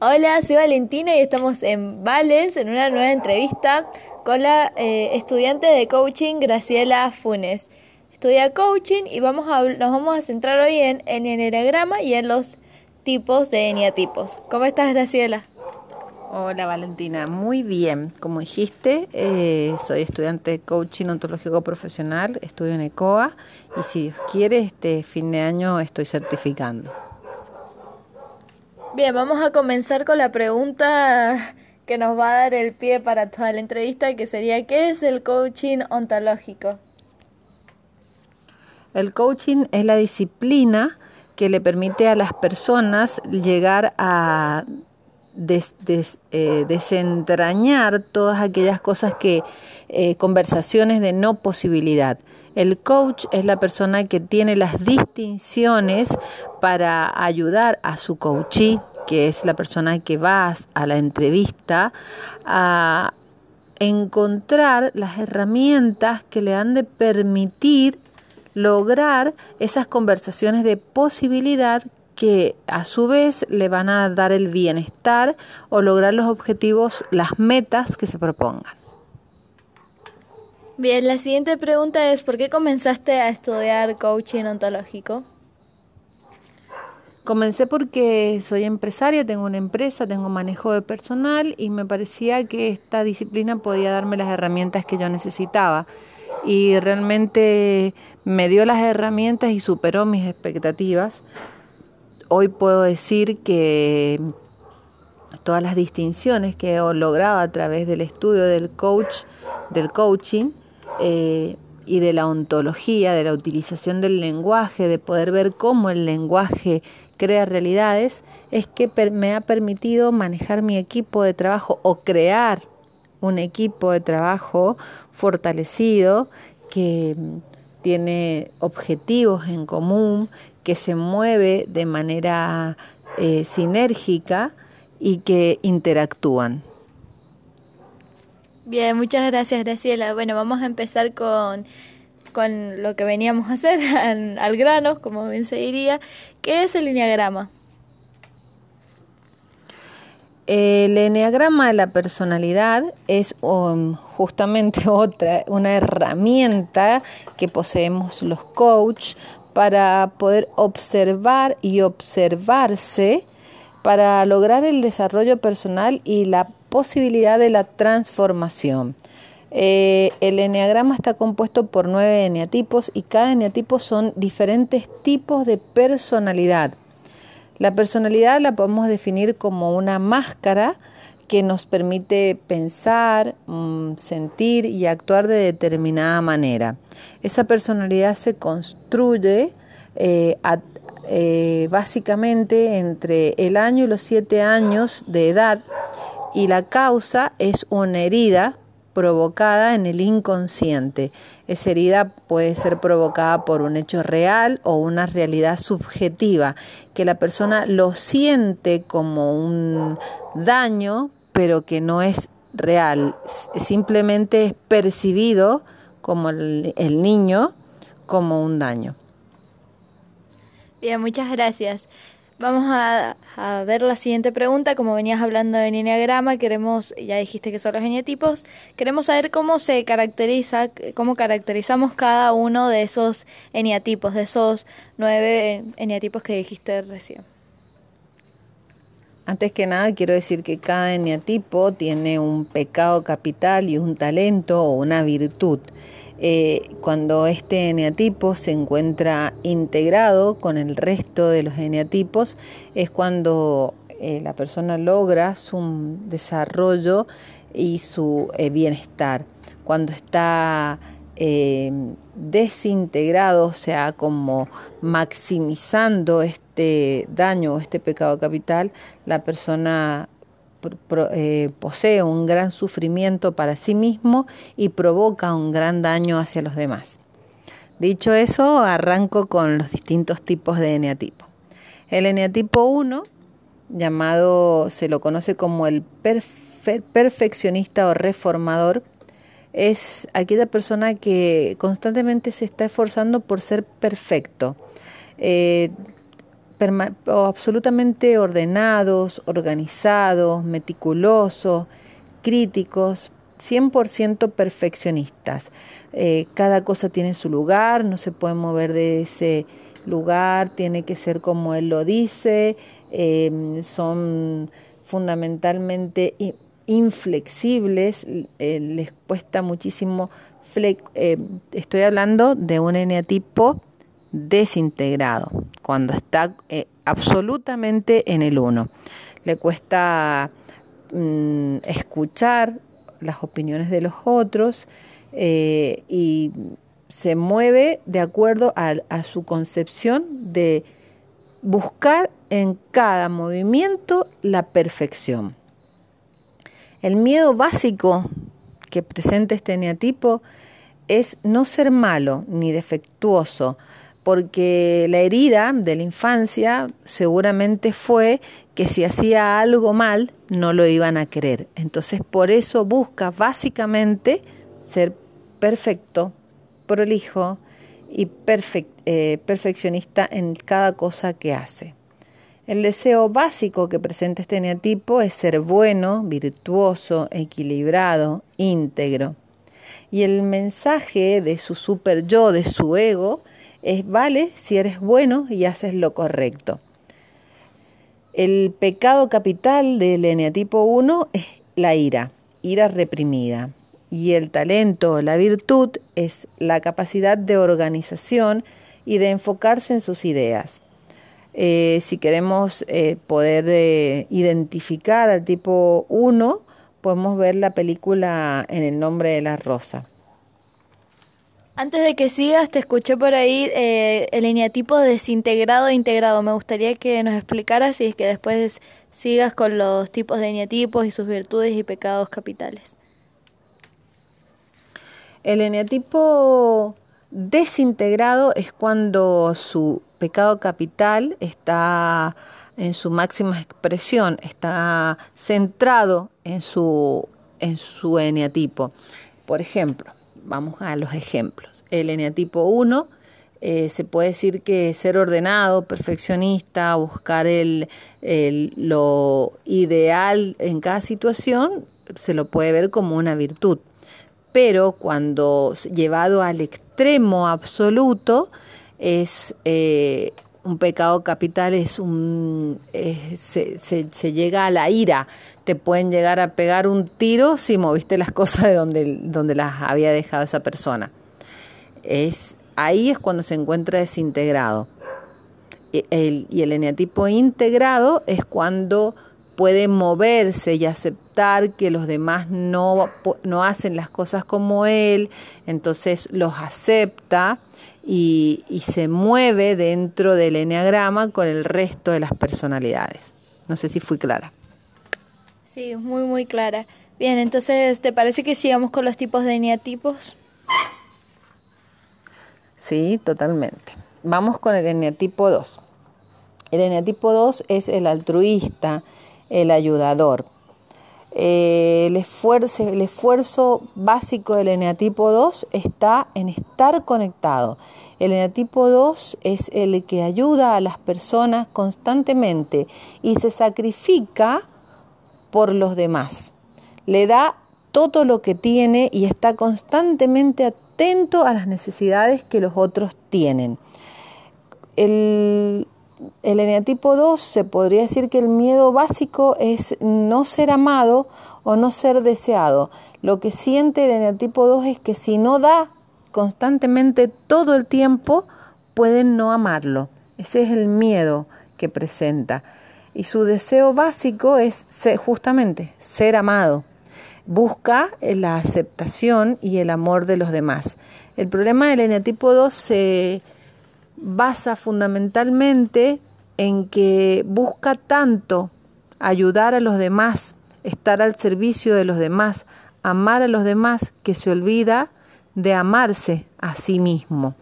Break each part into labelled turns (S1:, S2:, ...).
S1: Hola, soy Valentina y estamos en Valens en una nueva entrevista con la eh, estudiante de coaching Graciela Funes. Estudia coaching y vamos a, nos vamos a centrar hoy en, el y en los tipos de eneatipos. ¿Cómo estás, Graciela?
S2: Hola Valentina, muy bien. Como dijiste, eh, soy estudiante de coaching ontológico profesional, estudio en ECOA y si Dios quiere, este fin de año estoy certificando.
S1: Bien, vamos a comenzar con la pregunta que nos va a dar el pie para toda la entrevista, que sería, ¿qué es el coaching ontológico?
S2: El coaching es la disciplina que le permite a las personas llegar a eh, desentrañar todas aquellas cosas que, eh, conversaciones de no posibilidad. El coach es la persona que tiene las distinciones para ayudar a su coachee, que es la persona que va a la entrevista, a encontrar las herramientas que le han de permitir lograr esas conversaciones de posibilidad que a su vez le van a dar el bienestar o lograr los objetivos, las metas que se propongan.
S1: Bien, la siguiente pregunta es, ¿por qué comenzaste a estudiar coaching ontológico?
S2: Comencé porque soy empresaria, tengo una empresa, tengo manejo de personal y me parecía que esta disciplina podía darme las herramientas que yo necesitaba. Y realmente me dio las herramientas y superó mis expectativas hoy puedo decir que todas las distinciones que he logrado a través del estudio del coach, del coaching eh, y de la ontología, de la utilización del lenguaje, de poder ver cómo el lenguaje crea realidades, es que me ha permitido manejar mi equipo de trabajo o crear un equipo de trabajo fortalecido que tiene objetivos en común, que se mueve de manera eh, sinérgica y que interactúan.
S1: Bien, muchas gracias Graciela. Bueno, vamos a empezar con, con lo que veníamos a hacer, al, grano, como bien se diría. ¿Qué es el lineagrama?
S2: El eneagrama de la personalidad es um, justamente otra, una herramienta que poseemos los coach para poder observar y observarse para lograr el desarrollo personal y la posibilidad de la transformación. Eh, el eneagrama está compuesto por nueve eneatipos y cada eneatipo son diferentes tipos de personalidad. La personalidad la podemos definir como una máscara que nos permite pensar, mm, sentir y actuar de determinada manera. Esa personalidad se construye eh, eh, básicamente entre el año y los siete años de edad y la causa es una herida provocada en el inconsciente. Esa herida puede ser provocada por un hecho real o una realidad subjetiva, que la persona lo siente como un daño, pero que no es real, simplemente es percibido como el, niño como un daño.
S1: Bien, muchas gracias. Vamos a, ver la siguiente pregunta. Como venías hablando de eneagrama, queremos, ya dijiste que son los eneatipos, queremos saber cómo se caracteriza, cómo caracterizamos cada uno de esos eneatipos, de esos nueve eneatipos que dijiste recién.
S2: Antes que nada, quiero decir que cada eneatipo tiene un pecado capital y un talento o una virtud. Eh, cuando este eneatipo se encuentra integrado con el resto de los eneatipos, es cuando eh, la persona logra su desarrollo y su eh, bienestar. Cuando está desintegrado, o sea, como maximizando este daño o este pecado capital, la persona eh, posee un gran sufrimiento para sí mismo y provoca un gran daño hacia los demás. Dicho eso, arranco con los distintos tipos de eneatipo. El eneatipo 1, llamado, se lo conoce como el perfeccionista o reformador, es aquella persona que constantemente se está esforzando por ser perfecto. Eh, absolutamente ordenados, organizados, meticulosos, críticos, 100% perfeccionistas. Eh, cada cosa tiene su lugar, no se puede mover de ese lugar, tiene que ser como él lo dice, em, son fundamentalmente inflexibles, eh, les cuesta muchísimo, eh, estoy hablando de un eneatipo desintegrado, cuando está absolutamente en el uno. Le cuesta mm, escuchar las opiniones de los otros eh, y se mueve de acuerdo a, a su concepción de buscar en cada movimiento la perfección. El miedo básico que presenta este eneatipo es no ser malo ni defectuoso, porque la herida de la infancia seguramente fue que si hacía algo mal no lo iban a querer. Entonces por eso busca básicamente ser perfecto, prolijo y eh, perfeccionista en cada cosa que hace. El deseo básico que presenta este neatipo es ser bueno, virtuoso, equilibrado, íntegro. Y el mensaje de su super yo, de su ego, es vale si eres bueno y haces lo correcto. El pecado capital del eneatipo 1 es la ira, ira reprimida. Y el talento, la virtud, es la capacidad de organización y de enfocarse en sus ideas. Eh, si queremos eh, poder eh, identificar al tipo 1, podemos ver la película En el nombre de la rosa.
S1: Antes de que sigas, te escuché por ahí eh, el eneatipo desintegrado e integrado. Me gustaría que nos explicaras y que después sigas con los tipos de eneatipos y sus virtudes y pecados capitales.
S2: El eneatipo desintegrado es cuando su pecado capital está en su máxima expresión, está centrado en su, en su eneatipo. Por ejemplo, Vamos a los ejemplos. El eneatipo 1 eh, se puede decir que ser ordenado, perfeccionista, buscar el, lo ideal en cada situación, se lo puede ver como una virtud. Pero cuando llevado al extremo absoluto, es eh, un pecado capital, es un, se, llega a la ira, te pueden llegar a pegar un tiro si moviste las cosas de donde, donde las había dejado esa persona. Es, ahí es cuando se encuentra desintegrado. Y el eneatipo integrado es cuando puede moverse y aceptar que los demás no, no hacen las cosas como él, entonces los acepta y, y se mueve dentro del eneagrama con el resto de las personalidades. No sé si fui clara.
S1: Sí, muy, muy clara. Bien, entonces, ¿te parece que sigamos con los tipos de eneatipos?
S2: Sí, totalmente. Vamos con el eneatipo 2. El eneatipo 2 es el altruista, el ayudador. Eh, el, esfuerzo, el esfuerzo básico del eneatipo 2 está en estar conectado. El eneatipo 2 es el que ayuda a las personas constantemente y se sacrifica por los demás. Le da todo lo que tiene y está constantemente atento a las necesidades que los otros tienen. El, el eneatipo 2 se podría decir que el miedo básico es no ser amado o no ser deseado. Lo que siente el eneatipo 2 es que si no da constantemente todo el tiempo, pueden no amarlo. Ese es el miedo que presenta y su deseo básico es justamente ser amado. Busca la aceptación y el amor de los demás. El problema del eneatipo 2 se basa fundamentalmente en que busca tanto ayudar a los demás, estar al servicio de los demás, amar a los demás, que se olvida de amarse a sí mismo.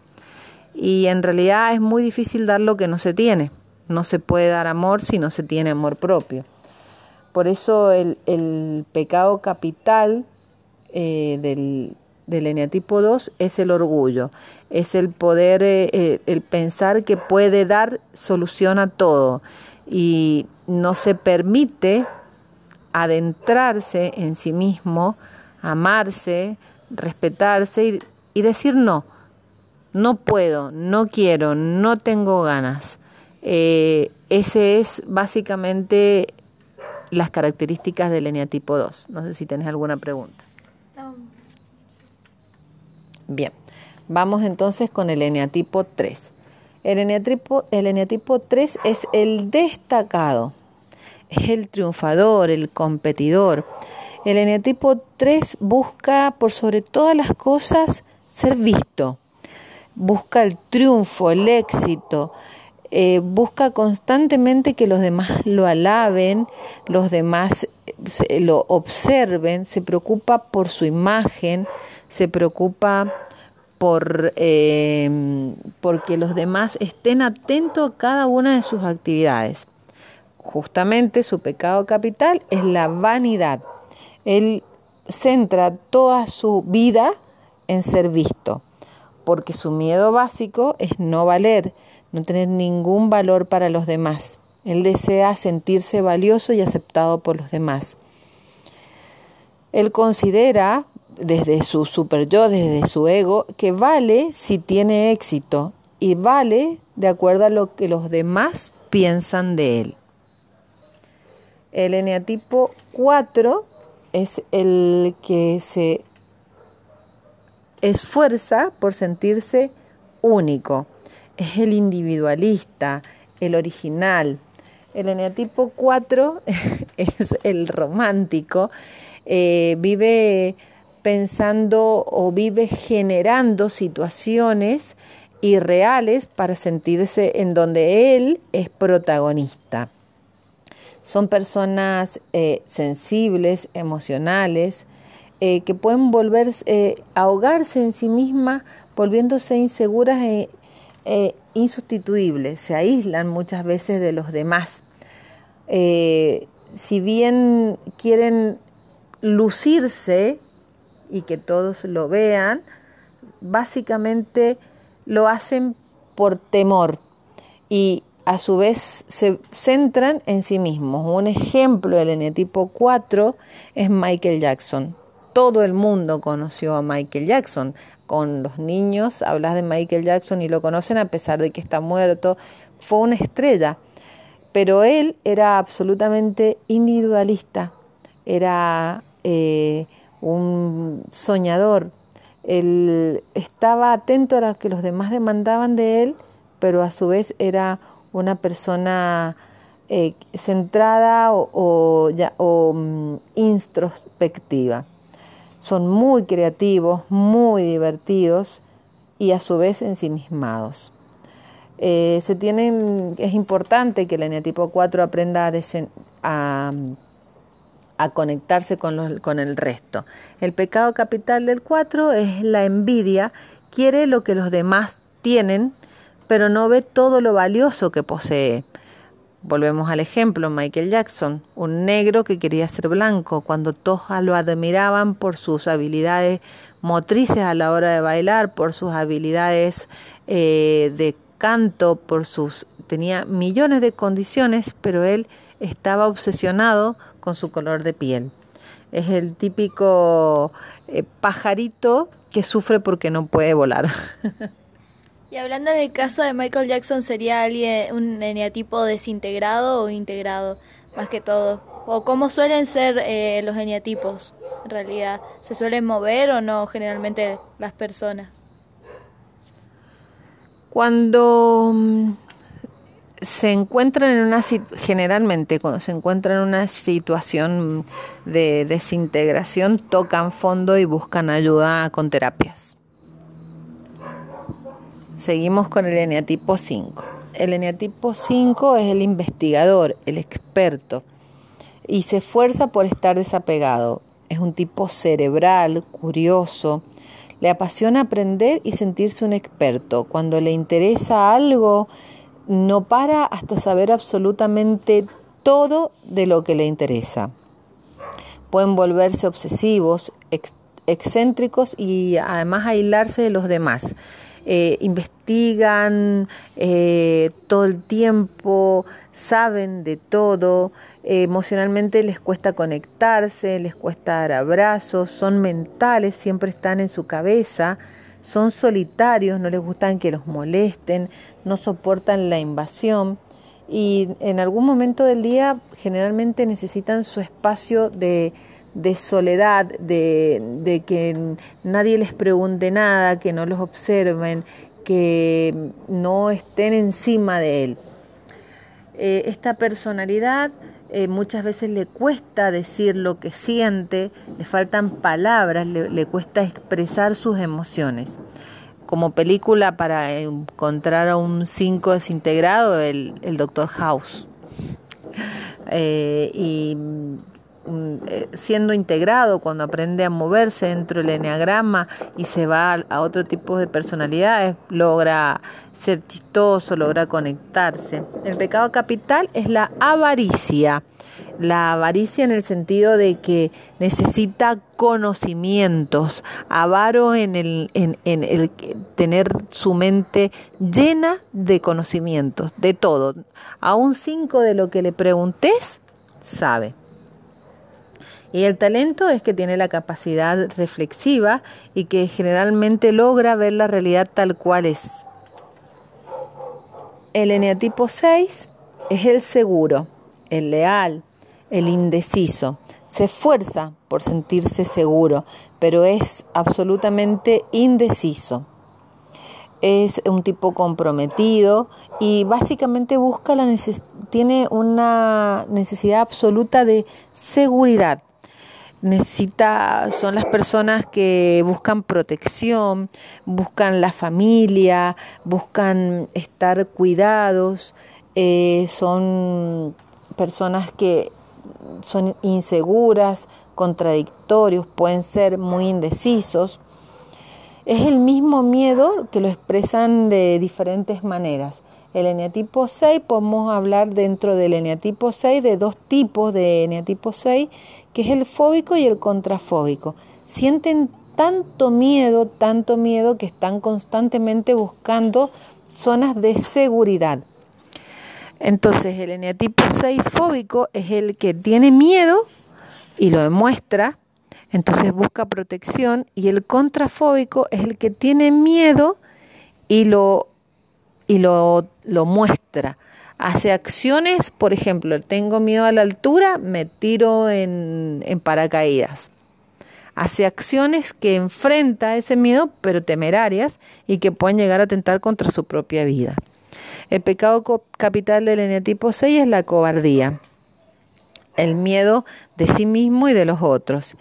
S2: Y en realidad es muy difícil dar lo que no se tiene. No se puede dar amor si no se tiene amor propio. Por eso el, pecado capital eh, del, del eneatipo 2 es el orgullo. Es el poder, eh, el pensar que puede dar solución a todo y no se permite adentrarse en sí mismo, amarse, respetarse y, decir no, no puedo, no quiero, no tengo ganas. Eh, ese es básicamente las características del eneatipo 2. No sé si tenés alguna pregunta. Bien, vamos entonces con el eneatipo 3. El eneatipo, el eneatipo 3 es el destacado, es el triunfador, el competidor. El eneatipo 3 busca por sobre todas las cosas ser visto, busca el triunfo, el éxito, eh, busca constantemente que los demás lo alaben, los demás lo observen, se preocupa por su imagen, se preocupa por eh, porque los demás estén atentos a cada una de sus actividades. Justamente su pecado capital es la vanidad. Él centra toda su vida en ser visto, porque su miedo básico es no valer, no tener ningún valor para los demás. Él desea sentirse valioso y aceptado por los demás. Él considera desde su super yo, desde su ego, que vale si tiene éxito y vale de acuerdo a lo que los demás piensan de él. El eneatipo 4 es el que se esfuerza por sentirse único es el individualista, el original. El eneatipo 4 es el romántico, eh, vive pensando o vive generando situaciones irreales para sentirse en donde él es protagonista. Son personas eh, sensibles, emocionales, eh, que pueden volverse, ahogarse en sí mismas, volviéndose inseguras e eh, insustituibles, se aíslan muchas veces de los demás. Eh, si bien quieren lucirse y que todos lo vean, básicamente lo hacen por temor y a su vez se centran en sí mismos. Un ejemplo del eneatipo 4 es Michael Jackson. Todo el mundo conoció a Michael Jackson con los niños, hablas de Michael Jackson y lo conocen a pesar de que está muerto, fue una estrella, pero él era absolutamente individualista, era eh, un soñador, él estaba atento a lo que los demás demandaban de él, pero a su vez era una persona eh, centrada o, o mm, introspectiva son muy creativos, muy divertidos y a su vez ensimismados. Eh, se tienen, es importante que el eneatipo 4 aprenda a, conectarse con, con el resto. El pecado capital del 4 es la envidia, quiere lo que los demás tienen, pero no ve todo lo valioso que posee. Volvemos al ejemplo, Michael Jackson, un negro que quería ser blanco, cuando todos lo admiraban por sus habilidades motrices a la hora de bailar, por sus habilidades eh, de canto, por sus tenía millones de condiciones, pero él estaba obsesionado con su color de piel. Es el típico eh, pajarito que sufre porque no puede volar.
S1: Y hablando en el caso de Michael Jackson, ¿sería alguien un eneatipo desintegrado o integrado, más que todo? ¿O cómo suelen ser eh, los eneatipos en realidad? ¿Se suelen mover o no generalmente las personas?
S2: Cuando mm, se encuentran en una generalmente cuando se encuentran en una situación de desintegración tocan fondo y buscan ayuda con terapias. Seguimos con el eneatipo 5. El eneatipo 5 es el investigador, el experto, y se esfuerza por estar desapegado. Es un tipo cerebral, curioso, le apasiona aprender y sentirse un experto. Cuando le interesa algo, no para hasta saber absolutamente todo de lo que le interesa. Pueden volverse obsesivos, excéntricos y además aislarse de los demás. eh, investigan eh, todo el tiempo, saben de todo, emocionalmente les cuesta conectarse, les cuesta dar abrazos, son mentales, siempre están en su cabeza, son solitarios, no les gustan que los molesten, no soportan la invasión y en algún momento del día generalmente necesitan su espacio de, soledad, de, que nadie les pregunte nada, que no los observen, que no estén encima de él. Eh, esta personalidad eh, muchas veces le cuesta decir lo que siente, le faltan palabras, le cuesta expresar sus emociones como película para encontrar a un 5 desintegrado, el, el Doctor House. Eh, y mm, eh, siendo integrado, cuando aprende a moverse dentro del enneagrama y se va a otro tipo de personalidades, logra ser chistoso, logra conectarse. El pecado capital es la avaricia la avaricia en el sentido de que necesita conocimientos, avaro en el, en, el tener su mente llena de conocimientos, de todo. A un cinco de lo que le preguntes, sabe. Y el talento es que tiene la capacidad reflexiva y que generalmente logra ver la realidad tal cual es. El eneatipo 6 es el seguro, el leal, el indeciso. Se esfuerza por sentirse seguro, pero es absolutamente indeciso. Es un tipo comprometido y básicamente busca la tiene una necesidad absoluta de seguridad. Necesita, son las personas que buscan protección, buscan la familia, buscan estar cuidados, eh, son personas que son inseguras, contradictorios, pueden ser muy indecisos. Es el mismo miedo que lo expresan de diferentes maneras. El eneatipo 6, podemos hablar dentro del eneatipo 6 de dos tipos de eneatipo 6, que es el fóbico y el contrafóbico. Sienten tanto miedo, tanto miedo que están constantemente buscando zonas de seguridad. Entonces el eneatipo 6 fóbico es el que tiene miedo y lo demuestra, entonces busca protección y el contrafóbico es el que tiene miedo y lo, y lo, lo muestra. Hace acciones, por ejemplo, tengo miedo a la altura, me tiro en, en paracaídas. Hace acciones que enfrenta ese miedo, pero temerarias, y que pueden llegar a atentar contra su propia vida. El pecado capital del eneatipo 6 es la cobardía, el miedo de sí mismo y de los otros.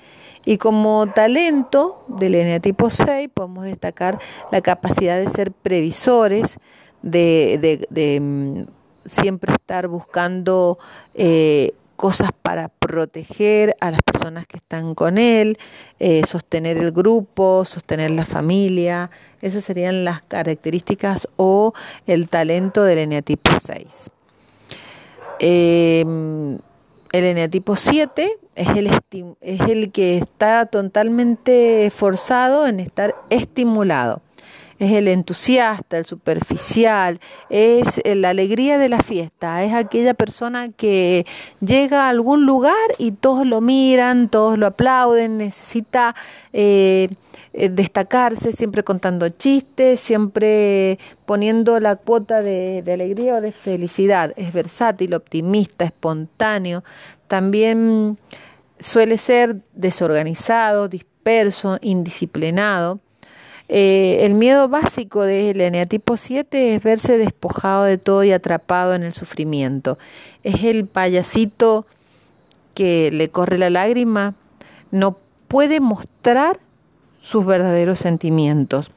S2: Y como talento del eneatipo 6 podemos destacar la capacidad de ser previsores, de, mm, siempre estar buscando eh, cosas para proteger a las personas que están con él, eh, sostener el grupo, sostener la familia. Esas serían las características o el talento del eneatipo 6. Em, el eneatipo 7 es el, es el que está totalmente forzado en estar estimulado es el entusiasta, el superficial, es la alegría de la fiesta, es aquella persona que llega a algún lugar y todos lo miran, todos lo aplauden, necesita eh, eh, destacarse, siempre contando chistes, siempre poniendo la cuota de alegría o de felicidad, es versátil, optimista, espontáneo, también suele ser desorganizado, disperso, indisciplinado eh, el miedo básico del eneatipo 7 es verse despojado de todo y atrapado en el sufrimiento. Es el payasito que le corre la lágrima, no puede mostrar sus verdaderos sentimientos.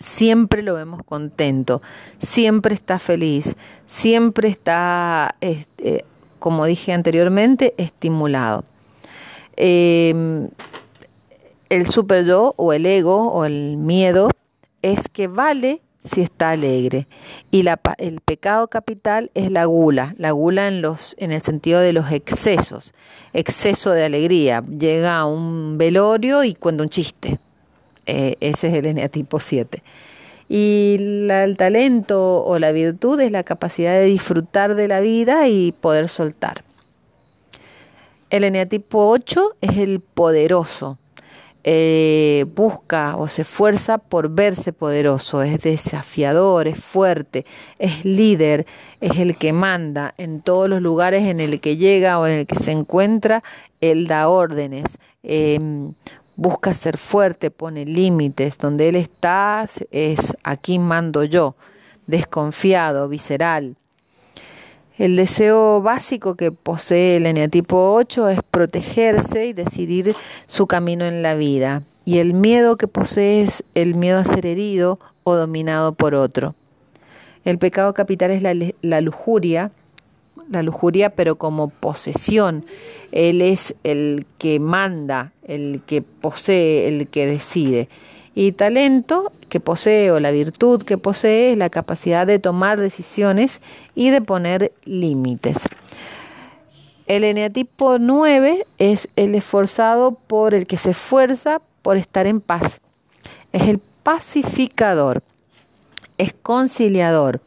S2: Siempre lo vemos contento, siempre está feliz, siempre está, este, como dije anteriormente, estimulado. Eh, el super yo o el ego o el miedo es que vale si está alegre. Y el pecado capital es la gula, la gula en, los, en el sentido de los excesos, exceso de alegría. Llega un velorio y cuenta un chiste. Eh, ese es el eneatipo 7. Y el talento o la virtud es la capacidad de disfrutar de la vida y poder soltar. El eneatipo 8 es el poderoso. Eh, busca o se esfuerza por verse poderoso, es desafiador, es fuerte, es líder, es el que manda en todos los lugares en el que llega o en el que se encuentra, él da órdenes, em, busca ser fuerte, pone límites, donde él está es aquí mando yo, desconfiado, visceral. El deseo básico que posee el eneatipo 8 es protegerse y decidir su camino en la vida. Y el miedo que posee es el miedo a ser herido o dominado por otro. El pecado capital es la, la lujuria, la lujuria pero como posesión. Él es el que manda, el que posee, el que decide. Y talento que posee o la virtud que posee es la capacidad de tomar decisiones y de poner límites. El eneatipo 9 es el esforzado por el que se esfuerza por estar en paz. Es el pacificador, es conciliador.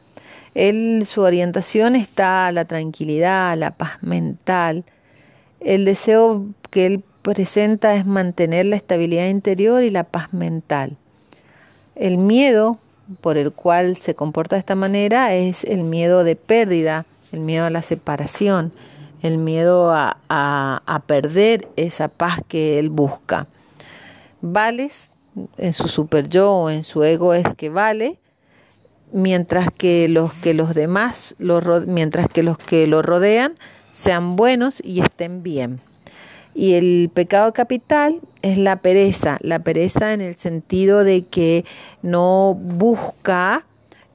S2: Su orientación está a la tranquilidad, a la paz mental. El deseo que él presenta es mantener la estabilidad interior y la paz mental. El miedo por el cual se comporta de esta manera es el miedo de pérdida, el miedo a la separación, el miedo a, a, perder esa paz que él busca. Vales en su super yo o en su ego es que vale, mientras que los que los demás, mientras que los que lo rodean sean buenos y estén bien. Y el pecado capital es la pereza, la pereza en el sentido de que no busca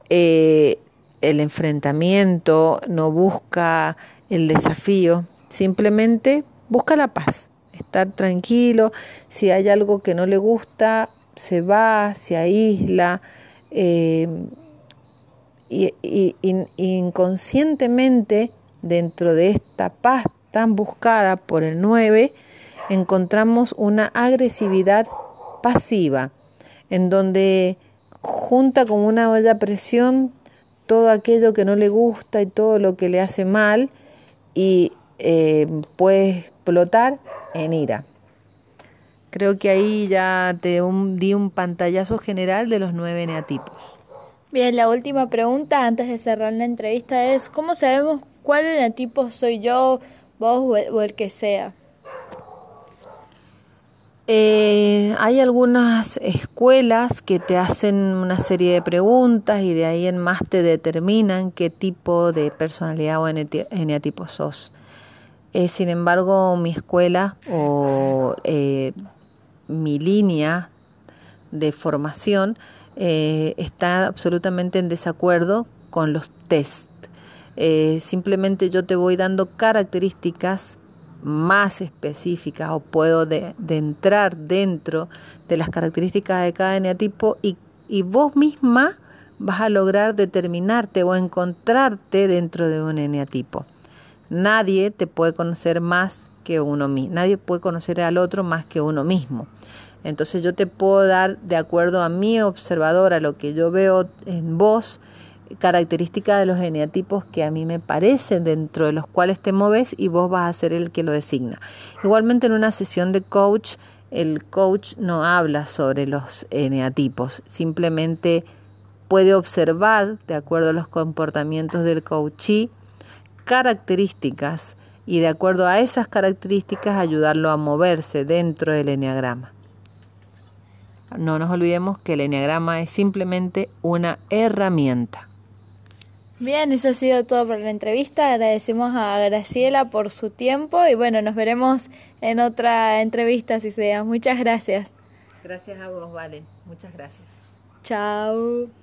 S2: eh, el enfrentamiento, no busca el desafío, simplemente busca la paz, estar tranquilo, si hay algo que no le gusta, se va, se aísla, eh, y, y inconscientemente dentro de esta paz tan buscada por el 9, encontramos una agresividad pasiva, en donde junta como una olla presión todo aquello que no le gusta y todo lo que le hace mal y eh, puede explotar en ira. Creo que ahí ya te di un pantallazo general de los nueve neatipos.
S1: Bien, la última pregunta antes de cerrar la entrevista es, ¿cómo sabemos cuál eneatipo soy yo? Vos o el, que sea.
S2: Eh, hay algunas escuelas que te hacen una serie de preguntas y de ahí en más te determinan qué tipo de personalidad o eneatipo sos. Eh, sin embargo, mi escuela o eh, mi línea de formación está absolutamente en desacuerdo con los test eh, simplemente yo te voy dando características más específicas o puedo de, entrar dentro de las características de cada eneatipo y, y vos misma vas a lograr determinarte o encontrarte dentro de un eneatipo. Nadie te puede conocer más que uno mismo, nadie puede conocer al otro más que uno mismo. Entonces yo te puedo dar, de acuerdo a mi observador, a lo que yo veo en vos, características de los eneatipos que a mí me parecen dentro de los cuales te mueves y vos vas a ser el que lo designa. Igualmente en una sesión de coach, el coach no habla sobre los eneatipos, simplemente puede observar, de acuerdo a los comportamientos del coachee, características y de acuerdo a esas características ayudarlo a moverse dentro del eneagrama. No nos olvidemos que el eneagrama es simplemente una herramienta.
S1: Bien, eso ha sido todo por la entrevista. Agradecemos a Graciela por su tiempo y bueno, nos veremos en otra entrevista si sea. Muchas gracias.
S2: Gracias a vos, Vale. Muchas gracias.
S1: Chao.